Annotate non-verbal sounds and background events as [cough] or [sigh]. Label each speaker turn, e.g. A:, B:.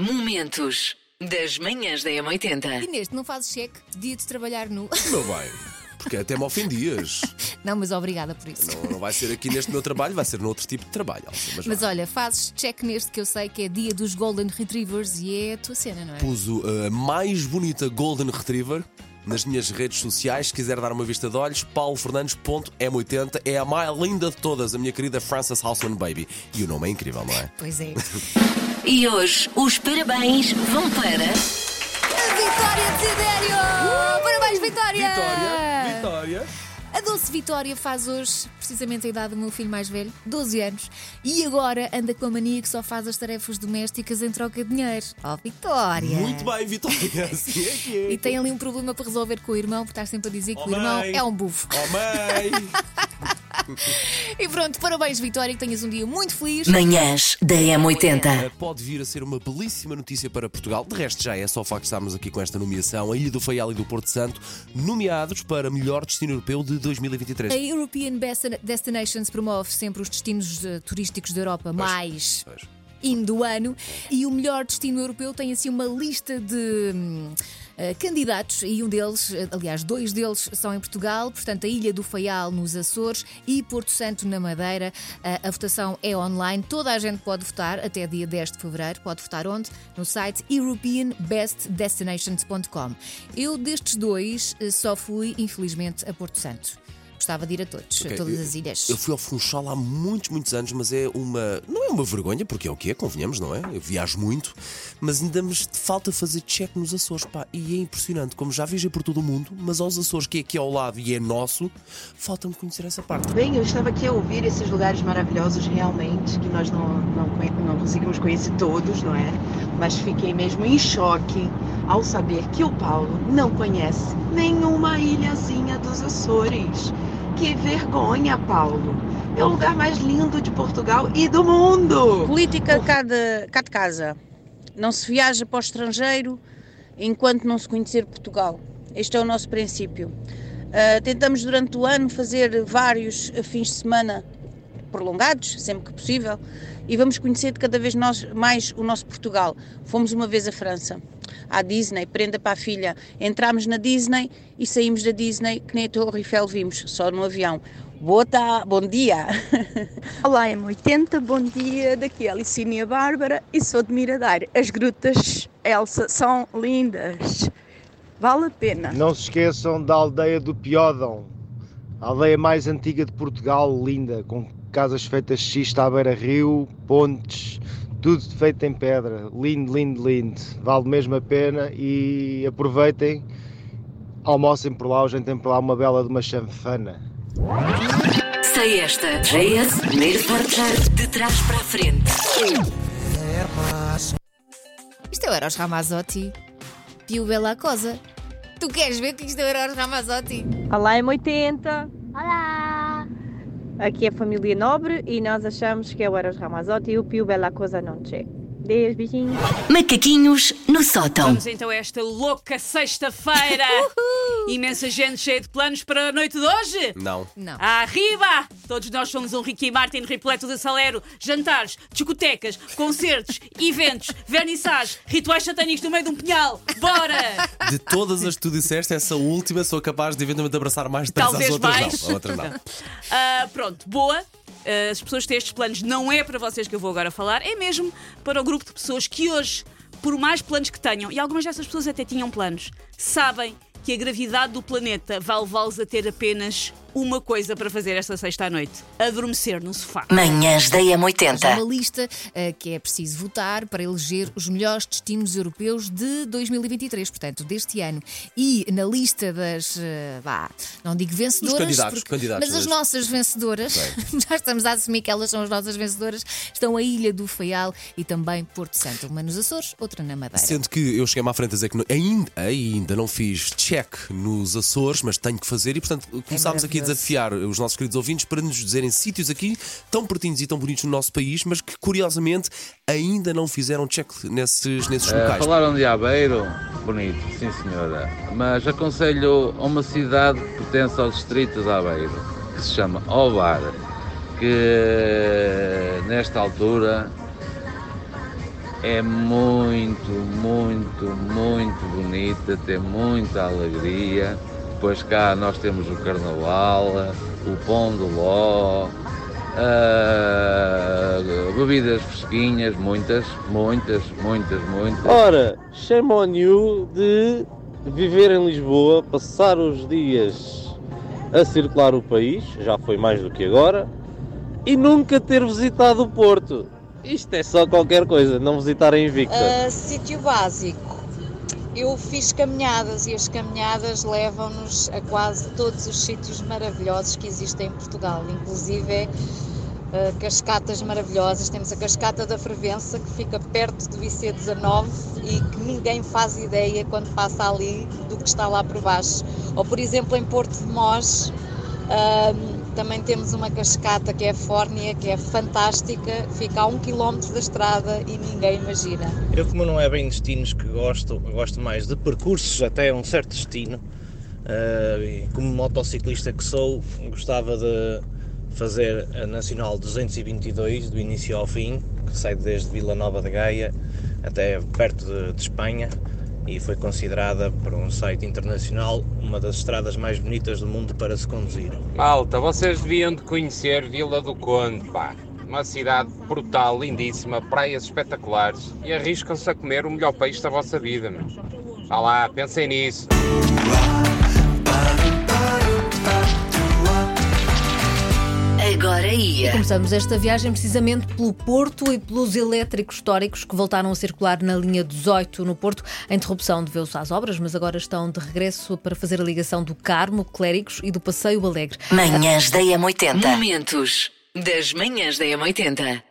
A: Momentos das manhãs da
B: E
A: M80.
B: neste, não fazes cheque? Dia de trabalhar nu.
C: Meu bem, porque até me ofendias. [laughs]
B: Não, mas obrigada por isso.
C: Não, não vai ser aqui neste meu trabalho, vai ser noutro tipo de trabalho. Elsa, Mas,
B: Mas
C: vá.
B: olha, fazes check neste que eu sei que é dia dos Golden Retrievers e é a tua cena, não é?
C: Puso a mais bonita Golden Retriever nas minhas redes sociais. Se quiser dar uma vista de olhos, paulofernandes.m80 é a mais linda de todas, a minha querida Frances Houseman Baby. E o nome é incrível, não é? [laughs]
B: Pois é. [laughs]
A: E hoje os parabéns vão para.
B: A Vitória Desidério! Parabéns, Vitória!
C: Vitória!
B: A Doce Vitória faz hoje precisamente a idade do meu filho mais velho, 12 anos, e agora anda com a mania que só faz as tarefas domésticas em troca de dinheiro. Oh, Vitória!
C: Muito bem, Vitória. [laughs] Assim é que é.
B: E tem ali um problema para resolver com o irmão, porque está sempre a dizer que
C: Oh,
B: o irmão
C: mãe.
B: é um bufo.
C: Oh, mãe! [laughs]
B: E pronto, parabéns, Vitória, que tenhas um dia muito feliz.
A: Manhãs da M80.
C: Pode vir a ser uma belíssima notícia para Portugal. De resto, já é só o facto de estarmos aqui com esta nomeação. A Ilha do Faial e do Porto Santo, nomeados para melhor destino europeu de 2023.
B: A European Best Destinations promove sempre os destinos eh, turísticos da Europa mais
C: Pois.
B: In do ano e o melhor destino europeu tem assim uma lista de hum, eh, candidatos e um deles, eh, aliás, dois deles são em Portugal, portanto, a Ilha do Faial nos Açores e Porto Santo na Madeira. Eh, a votação é online, toda a gente pode votar até dia 10 de fevereiro. Pode votar onde? No site europeanbestdestinations.com. Eu destes dois só fui, infelizmente, a Porto Santo. Gostava de ir a todos,
C: Ok,
B: a todas as ilhas.
C: Eu fui ao Funchal há muitos, muitos anos, mas é uma. Não é uma vergonha, porque é o que é, convenhamos, não é? Eu viajo muito, mas ainda me falta fazer check nos Açores, pá. E é impressionante, como já viajei por todo o mundo, mas aos Açores, que é aqui ao lado e é nosso, falta-me conhecer essa parte.
D: Bem, eu estava aqui a ouvir esses lugares maravilhosos realmente, que nós não, não, não conseguimos conhecer todos, não é? Mas fiquei mesmo em choque ao saber que o Paulo não conhece nenhuma ilhazinha dos Açores. Que vergonha, Paulo! É o lugar mais lindo de Portugal e do mundo!
E: Política cá de, cá de casa. Não se viaja para o estrangeiro enquanto não se conhecer Portugal. Este é o nosso princípio. Ah, tentamos durante o ano fazer vários fins de semana prolongados, sempre que possível, e vamos conhecer de cada vez nós, mais o nosso Portugal. Fomos uma vez à França, à Disney, prenda para a filha. Entramos na Disney e saímos da Disney, que nem a Torre Eiffel vimos, só no avião. Boa ta- bom dia! [laughs]
F: Olá, M80, bom dia. Daqui é a Licínia Bárbara e sou de Miradar. As grutas Elsa são lindas. Vale a pena.
G: Não se esqueçam da aldeia do Piódão, a aldeia mais antiga de Portugal, linda, com casas feitas de xisto à beira-rio, pontes, tudo feito em pedra. Lindo, lindo, lindo. Vale mesmo a pena e aproveitem, almocem por lá, hoje tem por lá uma bela de uma chanfana.
A: Sei esta. JS, primeiro portar de trás para a frente.
B: Isto é o Eros Ramazzotti. Pio Bela Cosa. Tu queres ver que isto é o Eros Ramazzotti?
F: Olá, M80. Aqui é família Nobre e nós achamos que é o Eros Ramazotti e o Pio Bela Cosa não c'è. Beijo, beijinhos.
A: Macaquinhos no sótão.
H: Vamos então a esta louca sexta-feira. [laughs] Imensa gente cheia de planos para a noite de hoje.
C: Não.
B: Não.
H: Arriba! Todos nós somos um Ricky Martin repleto de salero, jantares, discotecas, concertos, [laughs] eventos, vernissage, rituais satânicos no meio de um punhal. Bora!
C: De todas as que tu disseste, essa última sou capaz de eventualmente abraçar mais de três
H: Talvez
C: às outras
H: mais.
C: não. Outras não. [laughs]
H: Ah, pronto, boa. Ah, as pessoas que têm estes planos não é para vocês que eu vou agora falar, é mesmo para o grupo de pessoas que hoje, por mais planos que tenham, e algumas dessas pessoas até tinham planos, sabem que a gravidade do planeta vai levá-los a ter apenas uma coisa para fazer esta sexta à noite: adormecer no sofá.
A: Manhãs da
B: Há
A: M80.
B: uma lista eh, que é preciso votar para eleger os melhores destinos europeus de 2023, portanto, deste ano. E na lista das, eh, vá, não digo vencedoras,
C: candidatos, candidatos
B: mas as nossas vencedoras, [laughs] já estamos a assumir que elas são as nossas vencedoras, estão a Ilha do Faial e também Porto Santo. Uma nos Açores, outra na Madeira.
C: Sendo que eu cheguei-me à frente a dizer que não- ainda, ainda não fiz check nos Açores, mas tenho que fazer e, portanto, começámos aqui a desafiar os nossos queridos ouvintes para nos dizerem sítios aqui tão pertinhos e tão bonitos no nosso país, mas que curiosamente ainda não fizeram check nesses, nesses
I: Eh,
C: locais.
I: falaram de Aveiro, bonito, sim senhora. Mas aconselho a uma cidade que pertence ao distrito de Aveiro, que se chama Ovar, que nesta altura é muito, muito, muito bonita, tem muita alegria. Depois cá nós temos o Carnaval, o Pão do Ló, ah, bebidas fresquinhas, muitas, muitas, muitas, muitas.
J: Ora, shame on de viver em Lisboa, passar os dias a circular o país, já foi mais do que agora, e nunca ter visitado o Porto. Isto é só qualquer coisa, não visitar a Invicta.
K: Uh, sítio básico. Eu fiz caminhadas e as caminhadas levam-nos a quase todos os sítios maravilhosos que existem em Portugal, inclusive uh, cascatas maravilhosas. Temos a cascata da Fervença, que fica perto do IC19 e que ninguém faz ideia quando passa ali do que está lá por baixo. Ou, por exemplo, em Porto de Mós, também temos uma cascata que é a Fórnia, que é fantástica, fica a um quilómetro da estrada e ninguém imagina.
L: Eu, como não é bem destinos que gosto, gosto mais de percursos até um certo destino. Uh, como motociclista que sou, gostava de fazer a Nacional 222 do início ao fim, que sai desde Vila Nova de Gaia até perto de, de Espanha e foi considerada por um site internacional uma das estradas mais bonitas do mundo para se conduzir.
M: Malta, vocês deviam de conhecer Vila do Conde, pá. Uma cidade brutal, lindíssima, praias espetaculares e arriscam-se a comer o melhor peixe da vossa vida. Vá lá, pensem nisso.
A: Agora ia.
B: Começamos esta viagem precisamente pelo Porto e pelos elétricos históricos que voltaram a circular na linha 18 no Porto. A interrupção deveu-se às obras, mas agora estão de regresso para fazer a ligação do Carmo, Clérigos e do Passeio Alegre.
A: Manhãs da M80. Momentos das manhãs da M80.